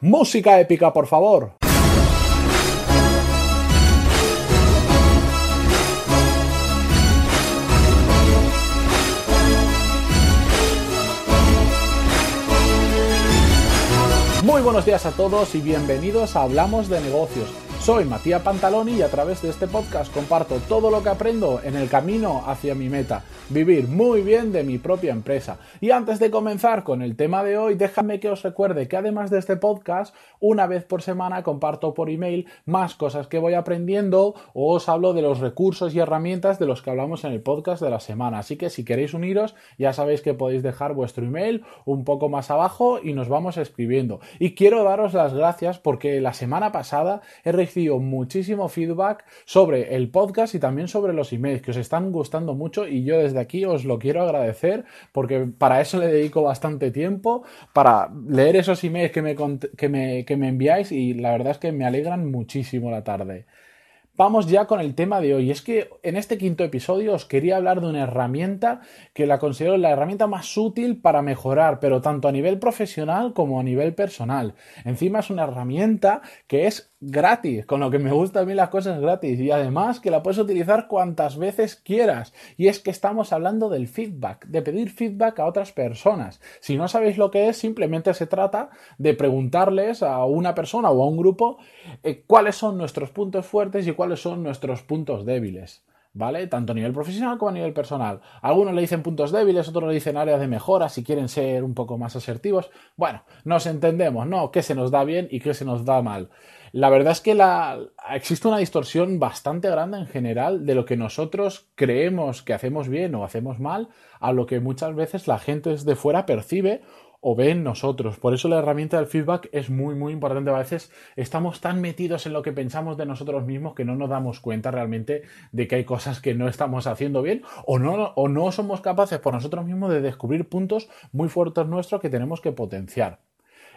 Música épica, por favor. Muy buenos días a todos y bienvenidos a Hablamos de negocios soy Matías Pantaloni y a través de este podcast comparto todo lo que aprendo en el camino hacia mi meta, vivir muy bien de mi propia empresa. Y antes de comenzar con el tema de hoy, déjame que os recuerde que además de este podcast, una vez por semana comparto por email más cosas que voy aprendiendo o os hablo de los recursos y herramientas de los que hablamos en el podcast de la semana. Así que si queréis uniros, ya sabéis que podéis dejar vuestro email un poco más abajo y nos vamos escribiendo. Y quiero daros las gracias porque la semana pasada he recibido muchísimo feedback sobre el podcast y también sobre los emails que os están gustando mucho y yo desde aquí os lo quiero agradecer porque para eso le dedico bastante tiempo, para leer esos emails que me, que me, que me enviáis y la verdad es que me alegran muchísimo la tarde. Vamos ya con el tema de hoy. Es que en este quinto episodio os quería hablar de una herramienta que la considero la herramienta más útil para mejorar, pero tanto a nivel profesional como a nivel personal. Encima es una herramienta que es gratis, con lo que me gusta a mí las cosas gratis y además que la puedes utilizar cuantas veces quieras. Y es que estamos hablando del feedback, de pedir feedback a otras personas. Si no sabéis lo que es, simplemente se trata de preguntarles a una persona o a un grupo eh, cuáles son nuestros puntos fuertes y cuáles son nuestros puntos débiles. ¿Vale? Tanto a nivel profesional como a nivel personal. Algunos le dicen puntos débiles, otros le dicen áreas de mejora si quieren ser un poco más asertivos. Bueno, nos entendemos, ¿no? ¿Qué se nos da bien y qué se nos da mal? La verdad es que la, existe una distorsión bastante grande en general de lo que nosotros creemos que hacemos bien o hacemos mal a lo que muchas veces la gente desde fuera percibe o ven nosotros. Por eso la herramienta del feedback es muy, muy importante. A veces estamos tan metidos en lo que pensamos de nosotros mismos que no nos damos cuenta realmente de que hay cosas que no estamos haciendo bien o no, o no somos capaces por nosotros mismos de descubrir puntos muy fuertes nuestros que tenemos que potenciar.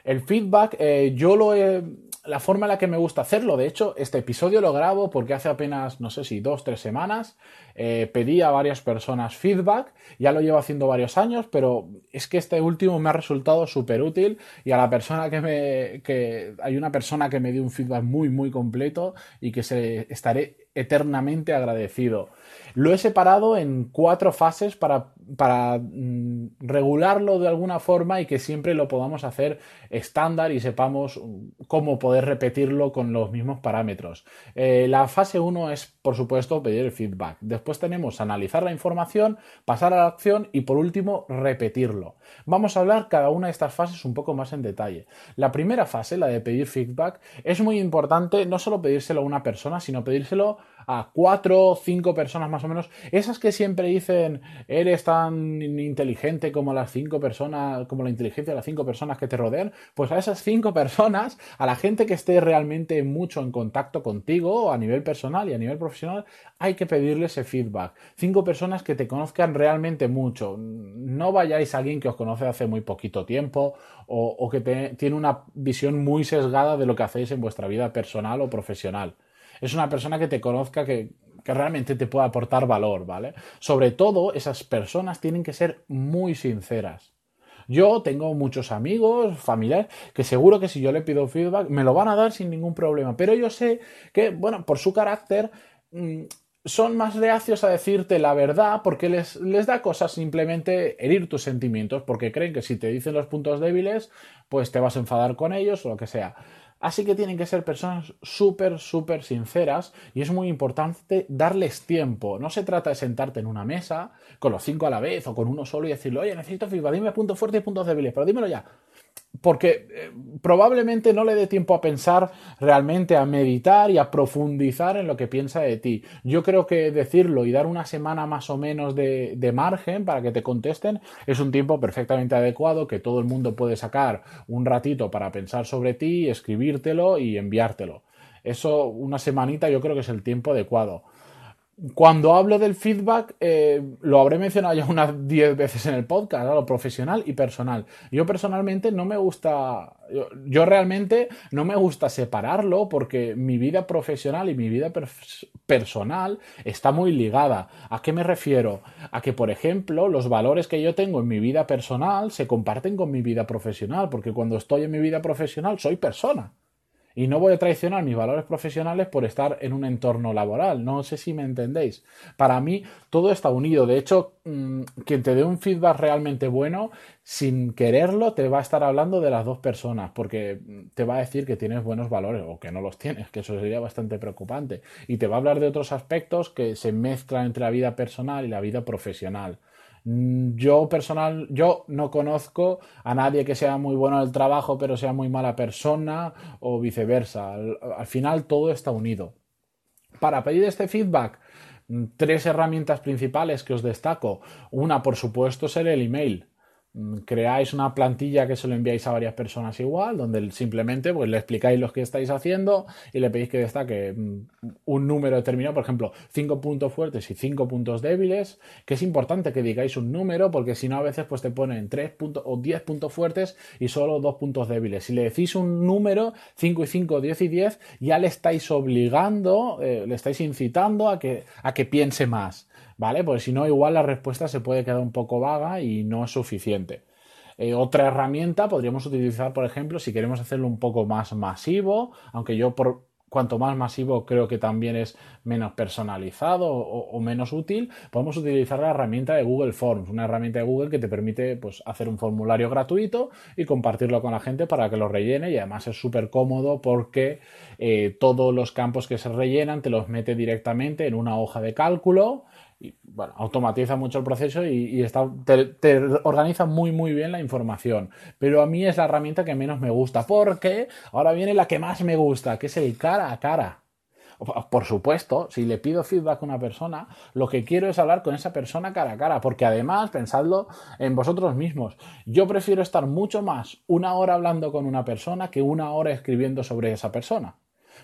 El feedback, eh, yo lo he, la forma en la que me gusta hacerlo, de hecho, este episodio lo grabo porque hace apenas, no sé si dos, tres semanas, eh, pedí a varias personas feedback, ya lo llevo haciendo varios años, pero es que este último me ha resultado súper útil y a la persona que me, que hay una persona que me dio un feedback muy, muy completo y que se, estaré eternamente agradecido. Lo he separado en cuatro fases para, para mm, regularlo de alguna forma y que siempre lo podamos hacer estándar y sepamos cómo poder repetirlo con los mismos parámetros. Eh, la fase 1 es, por supuesto, pedir el feedback. Después tenemos analizar la información, pasar a la acción y, por último, repetirlo. Vamos a hablar cada una de estas fases un poco más en detalle. La primera fase, la de pedir feedback, es muy importante no solo pedírselo a una persona, sino pedírselo a cuatro o cinco personas más o menos, esas que siempre dicen eres tan inteligente como las cinco personas, como la inteligencia de las cinco personas que te rodean, pues a esas cinco personas, a la gente que esté realmente mucho en contacto contigo a nivel personal y a nivel profesional, hay que pedirle ese feedback. Cinco personas que te conozcan realmente mucho. No vayáis a alguien que os conoce hace muy poquito tiempo o, que tiene una visión muy sesgada de lo que hacéis en vuestra vida personal o profesional es una persona que te conozca, que, realmente te pueda aportar valor, ¿vale? Sobre todo, esas personas tienen que ser muy sinceras. Yo tengo muchos amigos, familiares, que seguro que si yo le pido feedback me lo van a dar sin ningún problema. Pero yo sé que, bueno, por su carácter, mm, son más reacios a decirte la verdad porque les, les, da cosas simplemente herir tus sentimientos porque creen que si te dicen los puntos débiles pues te vas a enfadar con ellos o lo que sea. Así que tienen que ser personas súper, súper sinceras y es muy importante darles tiempo. No se trata de sentarte en una mesa con los cinco a la vez o con uno solo y decirle, oye, necesito feedback, dime puntos fuertes y puntos débiles, pero dímelo ya porque eh, probablemente no le dé tiempo a pensar realmente, a meditar y a profundizar en lo que piensa de ti. Yo creo que decirlo y dar una semana más o menos de, de, margen para que te contesten es un tiempo perfectamente adecuado que todo el mundo puede sacar un ratito para pensar sobre ti, escribírtelo y enviártelo. Eso, una semanita, yo creo que es el tiempo adecuado. Cuando hablo del feedback, eh, lo habré mencionado ya unas 10 veces en el podcast, lo profesional y personal. Yo personalmente no me gusta, yo, realmente no me gusta separarlo porque mi vida profesional y mi vida personal está muy ligada. ¿A qué me refiero? A que, por ejemplo, los valores que yo tengo en mi vida personal se comparten con mi vida profesional, porque cuando estoy en mi vida profesional soy persona. Y no voy a traicionar mis valores profesionales por estar en un entorno laboral. No sé si me entendéis. Para mí todo está unido. De hecho, mm, quien te dé un feedback realmente bueno, sin quererlo, te va a estar hablando de las dos personas, porque te va a decir que tienes buenos valores o que no los tienes, que eso sería bastante preocupante. Y te va a hablar de otros aspectos que se mezclan entre la vida personal y la vida profesional. Mm, yo personal, yo no conozco a nadie que sea muy bueno en el trabajo pero sea muy mala persona o viceversa. Al, final todo está unido. Para pedir este feedback, mm, tres herramientas principales que os destaco. Una, por supuesto, es el email. Mm, creáis una plantilla que se lo enviáis a varias personas igual, donde simplemente pues, le explicáis lo que estáis haciendo y le pedís que destaque mm, un número determinado, por ejemplo, cinco puntos fuertes y cinco puntos débiles, que es importante que digáis un número, porque si no a veces pues te ponen tres puntos o diez puntos fuertes y solo dos puntos débiles. Si le decís un número, 5 y 5, 10 y 10, ya le estáis obligando, eh, le estáis incitando a que, a que piense más. ¿Vale? Porque si no, igual la respuesta se puede quedar un poco vaga y no es suficiente. Eh, otra herramienta podríamos utilizar, por ejemplo, si queremos hacerlo un poco más masivo, aunque yo por, cuanto más masivo creo que también es menos personalizado o, menos útil, podemos utilizar la herramienta de Google Forms, una herramienta de Google que te permite pues, hacer un formulario gratuito y compartirlo con la gente para que lo rellene y además es súper cómodo porque eh, todos los campos que se rellenan te los mete directamente en una hoja de cálculo y bueno, automatiza mucho el proceso y, está, te, organiza muy muy bien la información. Pero a mí es la herramienta que menos me gusta, porque ahora viene la que más me gusta, que es el cara a cara. Por supuesto, si le pido feedback a una persona, lo que quiero es hablar con esa persona cara a cara, porque además, pensadlo en vosotros mismos, yo prefiero estar mucho más una hora hablando con una persona que una hora escribiendo sobre esa persona.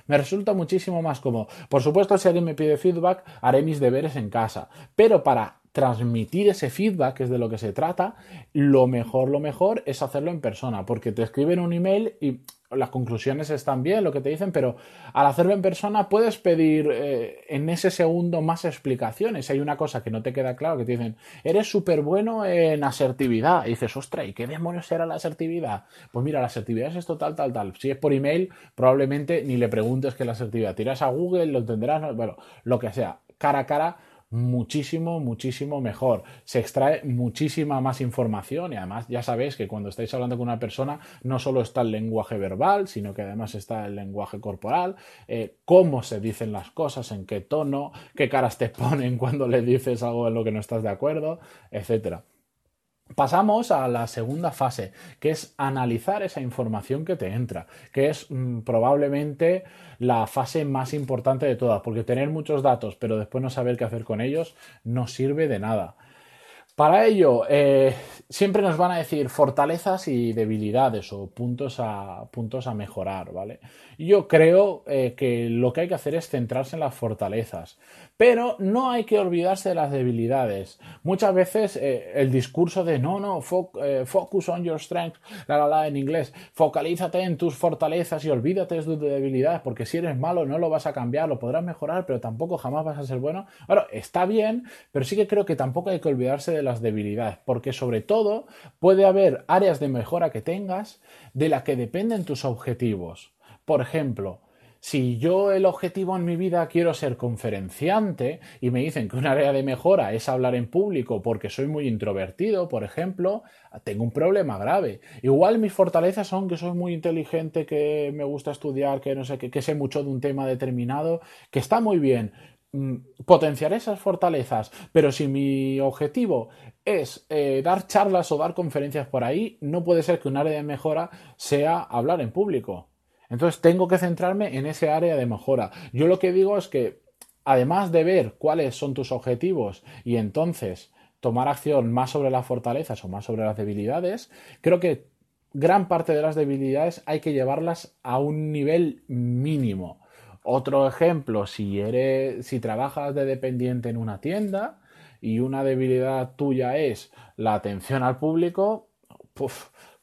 Me resulta muchísimo más cómodo. Por supuesto, si alguien me pide feedback, haré mis deberes en casa. Pero para transmitir ese feedback, que es de lo que se trata, lo mejor, lo mejor es hacerlo en persona, porque te escriben un email y las conclusiones están bien, lo que te dicen, pero al hacerlo en persona puedes pedir eh, en ese segundo más explicaciones. Hay una cosa que no te queda claro, que te dicen, eres súper bueno en asertividad. Y dices, ostras, ¿y qué demonios será la asertividad? Pues mira, la asertividad es esto, tal, tal, tal. Si es por email, probablemente ni le preguntes qué es la asertividad. Tiras a Google, lo entenderás, bueno, lo que sea, cara a cara muchísimo, muchísimo mejor. Se extrae muchísima más información y además ya sabéis que cuando estáis hablando con una persona no solo está el lenguaje verbal, sino que además está el lenguaje corporal, eh, cómo se dicen las cosas, en qué tono, qué caras te ponen cuando le dices algo en lo que no estás de acuerdo, etcétera. Pasamos a la segunda fase, que es analizar esa información que te entra, que es mm, probablemente la fase más importante de todas, porque tener muchos datos pero después no saber qué hacer con ellos no sirve de nada. Para ello, eh, siempre nos van a decir fortalezas y debilidades o puntos a, puntos a mejorar, ¿vale? Yo creo eh, que lo que hay que hacer es centrarse en las fortalezas, pero no hay que olvidarse de las debilidades. Muchas veces eh, el discurso de no, no, focus on your strengths, la, la, la, en inglés, focalízate en tus fortalezas y olvídate de tus debilidades, porque si eres malo no lo vas a cambiar, lo podrás mejorar, pero tampoco jamás vas a ser bueno. Bueno, está bien, pero sí que creo que tampoco hay que olvidarse de las debilidades, porque sobre todo puede haber áreas de mejora que tengas de las que dependen tus objetivos. Por ejemplo, Si yo el objetivo en mi vida quiero ser conferenciante y me dicen que un área de mejora es hablar en público porque soy muy introvertido, por ejemplo, tengo un problema grave. Igual mis fortalezas son que soy muy inteligente, que me gusta estudiar, que no sé, que, que sé mucho de un tema determinado, que está muy bien mm, potenciar esas fortalezas, pero si mi objetivo es eh, dar charlas o dar conferencias por ahí, no puede ser que un área de mejora sea hablar en público. Entonces tengo que centrarme en ese área de mejora. Yo lo que digo es que además de ver cuáles son tus objetivos y entonces tomar acción más sobre las fortalezas o más sobre las debilidades, creo que gran parte de las debilidades hay que llevarlas a un nivel mínimo. Otro ejemplo, si eres, si trabajas de dependiente en una tienda y una debilidad tuya es la atención al público,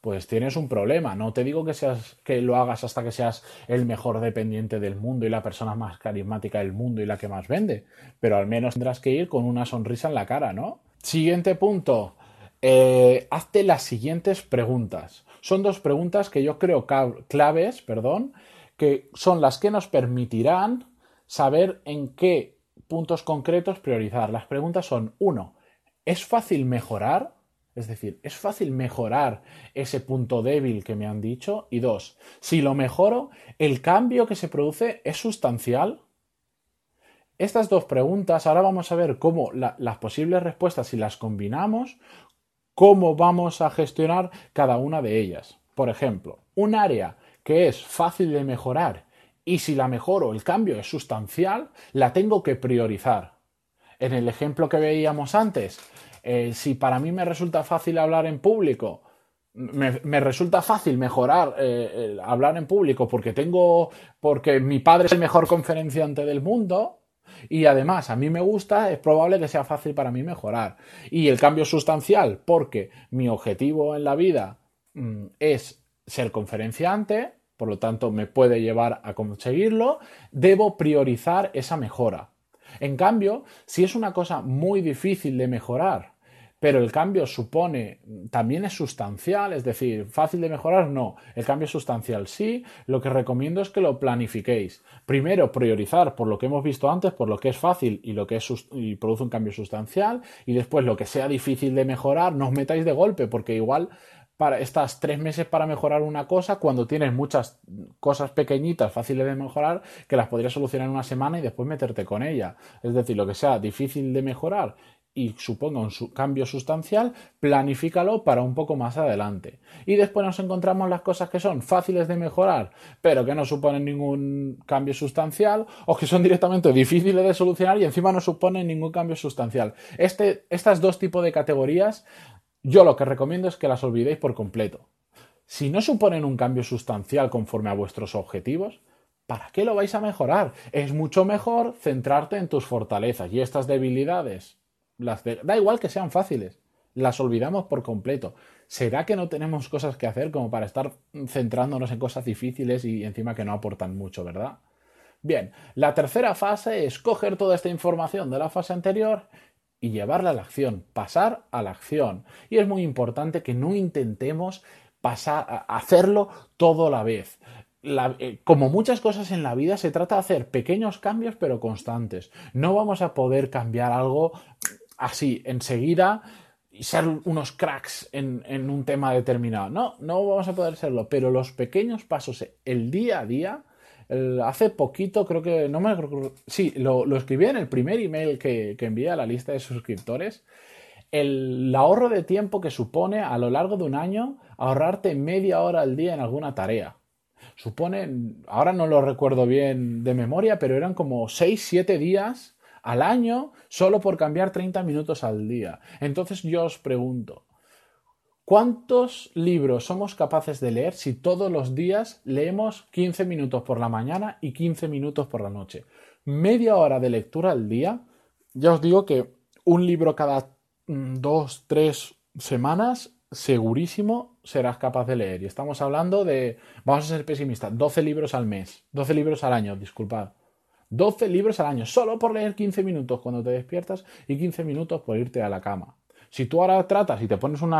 pues tienes un problema. No te digo que seas, que lo hagas hasta que seas el mejor dependiente del mundo y la persona más carismática del mundo y la que más vende. Pero al menos tendrás que ir con una sonrisa en la cara, ¿no? Siguiente punto. Eh, hazte las siguientes preguntas. Son dos preguntas que yo creo claves, perdón, que son las que nos permitirán saber en qué puntos concretos priorizar. Las preguntas son, uno, ¿es fácil mejorar? Es decir, ¿es fácil mejorar ese punto débil que me han dicho? Y dos, si lo mejoro, ¿el cambio que se produce es sustancial? Estas dos preguntas, ahora vamos a ver cómo las posibles respuestas, si las combinamos, cómo vamos a gestionar cada una de ellas. Por ejemplo, un área que es fácil de mejorar y si la mejoro, el cambio es sustancial, la tengo que priorizar. En el ejemplo que veíamos antes, eh, si para mí me resulta fácil hablar en público, me, resulta fácil mejorar eh, hablar en público porque tengo, porque mi padre es el mejor conferenciante del mundo, y además a mí me gusta, es probable que sea fácil para mí mejorar. Y el cambio sustancial, porque mi objetivo en la vida mm, es ser conferenciante, por lo tanto me puede llevar a conseguirlo, debo priorizar esa mejora. En cambio, si es una cosa muy difícil de mejorar, pero el cambio supone, también es sustancial, es decir, fácil de mejorar, no, el cambio es sustancial, sí, lo que recomiendo es que lo planifiquéis. Primero, priorizar por lo que hemos visto antes, por lo que es fácil y lo que es y produce un cambio sustancial, y después lo que sea difícil de mejorar, no os metáis de golpe, porque igual para estas tres meses para mejorar una cosa cuando tienes muchas cosas pequeñitas fáciles de mejorar que las podrías solucionar en una semana y después meterte con ella. Es decir, lo que sea difícil de mejorar y suponga un cambio sustancial, planifícalo para un poco más adelante. Y después nos encontramos las cosas que son fáciles de mejorar, pero que no suponen ningún cambio sustancial, o que son directamente difíciles de solucionar y encima no suponen ningún cambio sustancial. Este, estas dos tipos de categorías, yo lo que recomiendo es que las olvidéis por completo. Si no suponen un cambio sustancial conforme a vuestros objetivos, ¿para qué lo vais a mejorar? Es mucho mejor centrarte en tus fortalezas y estas debilidades da igual que sean fáciles, las olvidamos por completo. ¿Será que no tenemos cosas que hacer como para estar centrándonos en cosas difíciles y encima que no aportan mucho, verdad? Bien, la tercera fase es coger toda esta información de la fase anterior y llevarla a la acción, pasar a la acción. Y es muy importante que no intentemos pasar hacerlo todo a la vez. Eh, como muchas cosas en la vida, se trata de hacer pequeños cambios pero constantes. No vamos a poder cambiar algo así enseguida y ser unos cracks en, un tema determinado. No, no vamos a poder serlo, pero los pequeños pasos, el día a día, hace poquito creo que, no me sí, lo, lo escribí en el primer email que, que envié a la lista de suscriptores, el ahorro de tiempo que supone a lo largo de un año ahorrarte media hora al día en alguna tarea. Supone, ahora no lo recuerdo bien de memoria, pero eran como 6-7 días al año solo por cambiar 30 minutos al día. Entonces yo os pregunto, ¿cuántos libros somos capaces de leer si todos los días leemos 15 minutos por la mañana y 15 minutos por la noche? Media hora de lectura al día. Ya os digo que un libro cada mm, dos, tres semanas segurísimo serás capaz de leer. Y estamos hablando de, vamos a ser pesimistas, 12 libros al mes, 12 libros al año, disculpad. 12 libros al año, solo por leer 15 minutos cuando te despiertas y 15 minutos por irte a la cama. Si tú ahora tratas y te pones un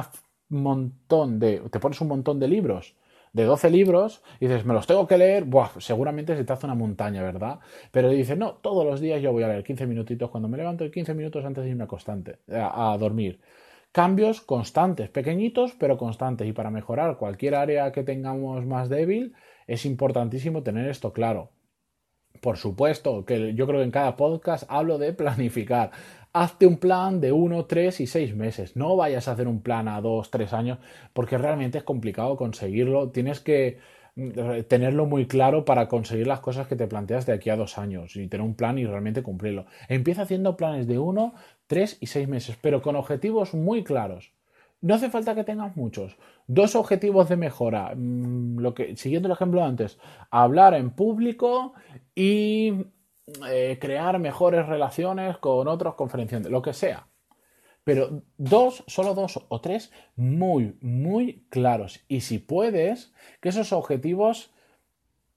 montón de, te pones un montón de libros de 12 libros y dices, me los tengo que leer, Buah, seguramente se te hace una montaña, ¿verdad? Pero dices, no, todos los días yo voy a leer 15 minutitos cuando me levanto y 15 minutos antes de irme constante, a, dormir. Cambios constantes, pequeñitos pero constantes. Y para mejorar cualquier área que tengamos más débil, es importantísimo tener esto claro. Por supuesto, que yo creo que en cada podcast hablo de planificar. Hazte un plan de uno, tres y seis meses. No vayas a hacer un plan a dos, tres años, porque realmente es complicado conseguirlo. Tienes que mm, tenerlo muy claro para conseguir las cosas que te planteas de aquí a dos años y tener un plan y realmente cumplirlo. Empieza haciendo planes de uno, tres y seis meses, pero con objetivos muy claros. No hace falta que tengas muchos. Dos objetivos de mejora. Mm, lo que, siguiendo el ejemplo de antes, hablar en público y eh, crear mejores relaciones con otros conferenciantes, lo que sea. Pero dos, solo dos o tres muy, muy claros. Y si puedes, que esos objetivos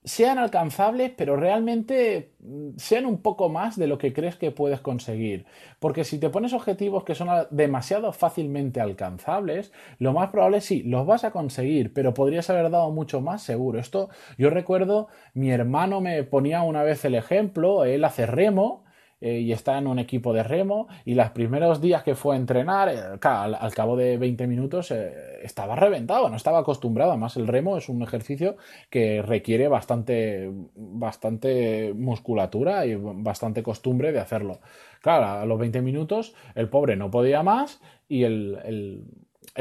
sean alcanzables, pero realmente mm, sean un poco más de lo que crees que puedes conseguir. Porque si te pones objetivos que son demasiado fácilmente alcanzables, lo más probable es sí, los vas a conseguir, pero podrías haber dado mucho más seguro. Esto yo recuerdo, mi hermano me ponía una vez el ejemplo, él hace remo eh, y está en un equipo de remo y los primeros días que fue a entrenar, eh, al, cabo de 20 minutos eh, estaba reventado, no estaba acostumbrado. Además, el remo es un ejercicio que requiere bastante, bastante musculatura y bastante costumbre de hacerlo. Claro, a los 20 minutos el pobre no podía más y el el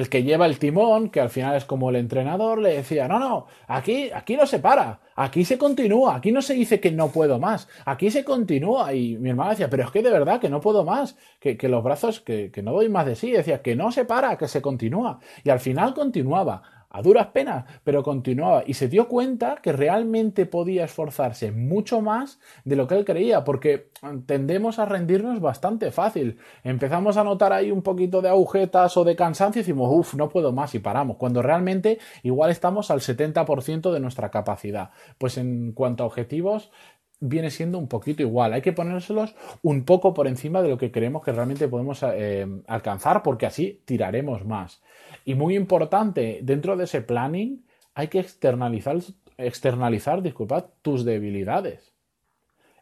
que lleva el timón, que al final es como el entrenador, le decía, no, no, aquí, aquí no se para, aquí se continúa, aquí no se dice que no puedo más, aquí se continúa. Y mi hermana decía, pero es que de verdad que no puedo más, que, que los brazos, que, que no doy más de sí, decía, que no se para, que se continúa. Y al final continuaba a duras penas, pero continuaba y se dio cuenta que realmente podía esforzarse mucho más de lo que él creía, porque tendemos a rendirnos bastante fácil. Empezamos a notar ahí un poquito de agujetas o de cansancio y decimos, uff, no puedo más y paramos, cuando realmente igual estamos al 70% de nuestra capacidad. Pues en cuanto a objetivos, viene siendo un poquito igual. Hay que ponérselos un poco por encima de lo que creemos que realmente podemos eh, alcanzar, porque así tiraremos más. Y muy importante, dentro de ese planning hay que externalizar, externalizar disculpad, tus debilidades.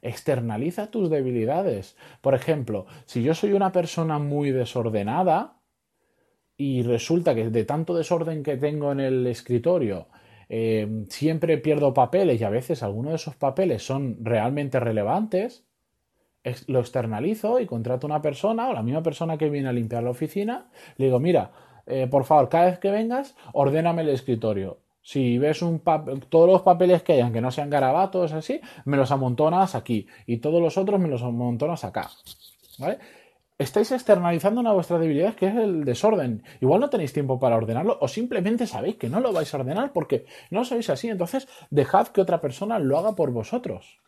Externaliza tus debilidades. Por ejemplo, si yo soy una persona muy desordenada y resulta que de tanto desorden que tengo en el escritorio, eh, siempre pierdo papeles y a veces algunos de esos papeles son realmente relevantes, lo externalizo y contrato a una persona o la misma persona que viene a limpiar la oficina, le digo, mira, eh, por favor, cada vez que vengas, ordéname el escritorio. Si ves todos los papeles que hayan que no sean garabatos así, me los amontonas aquí y todos los otros me los amontonas acá. ¿Vale? Estáis externalizando una de vuestras debilidades que es el desorden. Igual no tenéis tiempo para ordenarlo o simplemente sabéis que no lo vais a ordenar porque no sois así. Entonces dejad que otra persona lo haga por vosotros.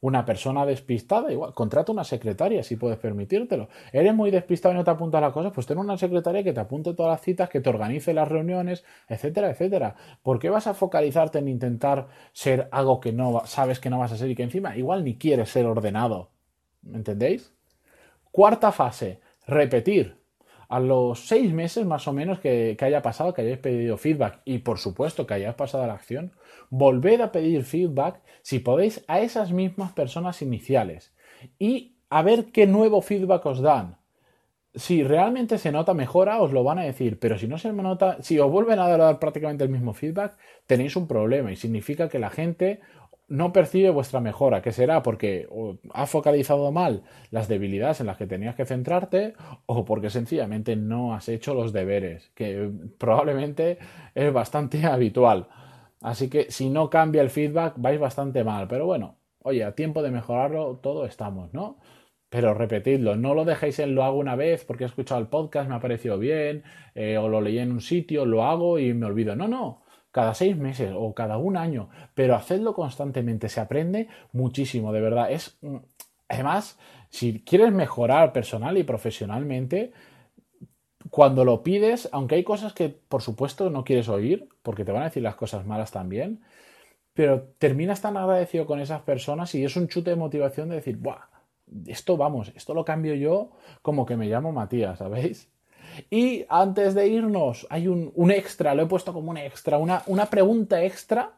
Una persona despistada, igual, contrata una secretaria si puedes permitírtelo. Eres muy despistado y no te apunta las cosas, pues ten una secretaria que te apunte todas las citas, que te organice las reuniones, etcétera, etcétera. ¿Por qué vas a focalizarte en intentar ser algo que no sabes que no vas a ser y que encima igual ni quieres ser ordenado? ¿Me entendéis? Cuarta fase, repetir a los seis meses más o menos que, haya pasado, que hayáis pedido feedback. Y por supuesto que hayáis pasado a la acción, volved a pedir feedback si podéis a esas mismas personas iniciales. Y a ver qué nuevo feedback os dan. Si realmente se nota mejora, os lo van a decir, pero si no se nota, si os vuelven a dar prácticamente el mismo feedback, tenéis un problema. Y significa que la gente no percibe vuestra mejora, que será porque ha focalizado mal las debilidades en las que tenías que centrarte o porque sencillamente no has hecho los deberes, que probablemente es bastante habitual. Así que si no cambia el feedback vais bastante mal, pero bueno, oye, a tiempo de mejorarlo todo estamos, ¿no? Pero repetidlo, no lo dejéis en lo hago una vez porque he escuchado el podcast, me ha parecido bien, eh, o lo leí en un sitio, lo hago y me olvido. No, no, cada seis meses o cada un año, pero hacedlo constantemente, se aprende muchísimo, de verdad. Es, mm, además, si quieres mejorar personal y profesionalmente, cuando lo pides, aunque hay cosas que por supuesto no quieres oír, porque te van a decir las cosas malas también, pero terminas tan agradecido con esas personas y es un chute de motivación de decir, Buah, esto vamos, esto lo cambio yo como que me llamo Matías, ¿sabéis? Y antes de irnos, hay un, extra, lo he puesto como un extra, una, una pregunta extra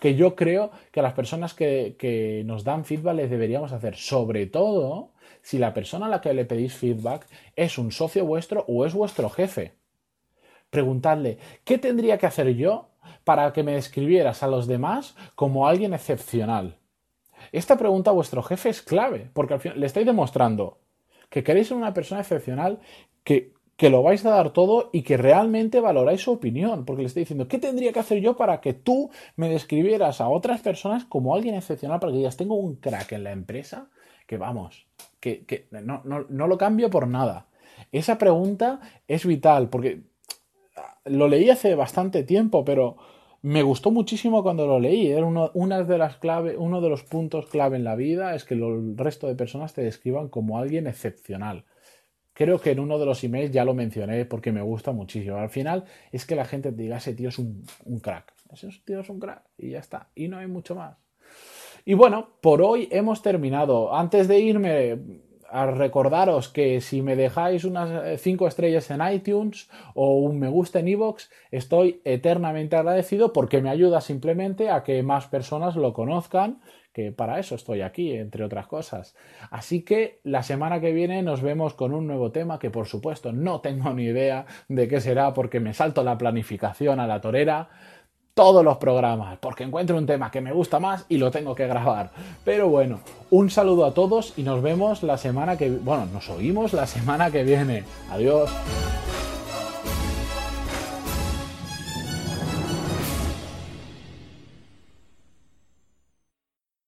que yo creo que a las personas que, que, nos dan feedback les deberíamos hacer, sobre todo si la persona a la que le pedís feedback es un socio vuestro o es vuestro jefe. Preguntadle, ¿qué tendría que hacer yo para que me describieras a los demás como alguien excepcional? Esta pregunta a vuestro jefe es clave, porque al final le estáis demostrando que queréis ser una persona excepcional, que, que lo vais a dar todo y que realmente valoráis su opinión, porque le estoy diciendo, ¿qué tendría que hacer yo para que tú me describieras a otras personas como alguien excepcional, para que digas, tengo un crack en la empresa, que vamos, que, que no, no, no lo cambio por nada. Esa pregunta es vital, porque lo leí hace bastante tiempo, pero me gustó muchísimo cuando lo leí. Era uno, una de las clave, uno de los puntos clave en la vida es que el resto de personas te describan como alguien excepcional. Creo que en uno de los emails ya lo mencioné porque me gusta muchísimo. Al final es que la gente te diga, ese tío es un, crack. Ese tío es un crack y ya está. Y no hay mucho más. Y bueno, por hoy hemos terminado. Antes de irme, a recordaros que si me dejáis unas 5 estrellas en iTunes o un me gusta en iVoox, estoy eternamente agradecido porque me ayuda simplemente a que más personas lo conozcan, que para eso estoy aquí, entre otras cosas. Así que la semana que viene nos vemos con un nuevo tema que por supuesto no tengo ni idea de qué será porque me salto la planificación a la torera todos los programas, porque encuentro un tema que me gusta más y lo tengo que grabar. Pero bueno, un saludo a todos y nos vemos la semana que... Bueno, nos oímos la semana que viene. Adiós.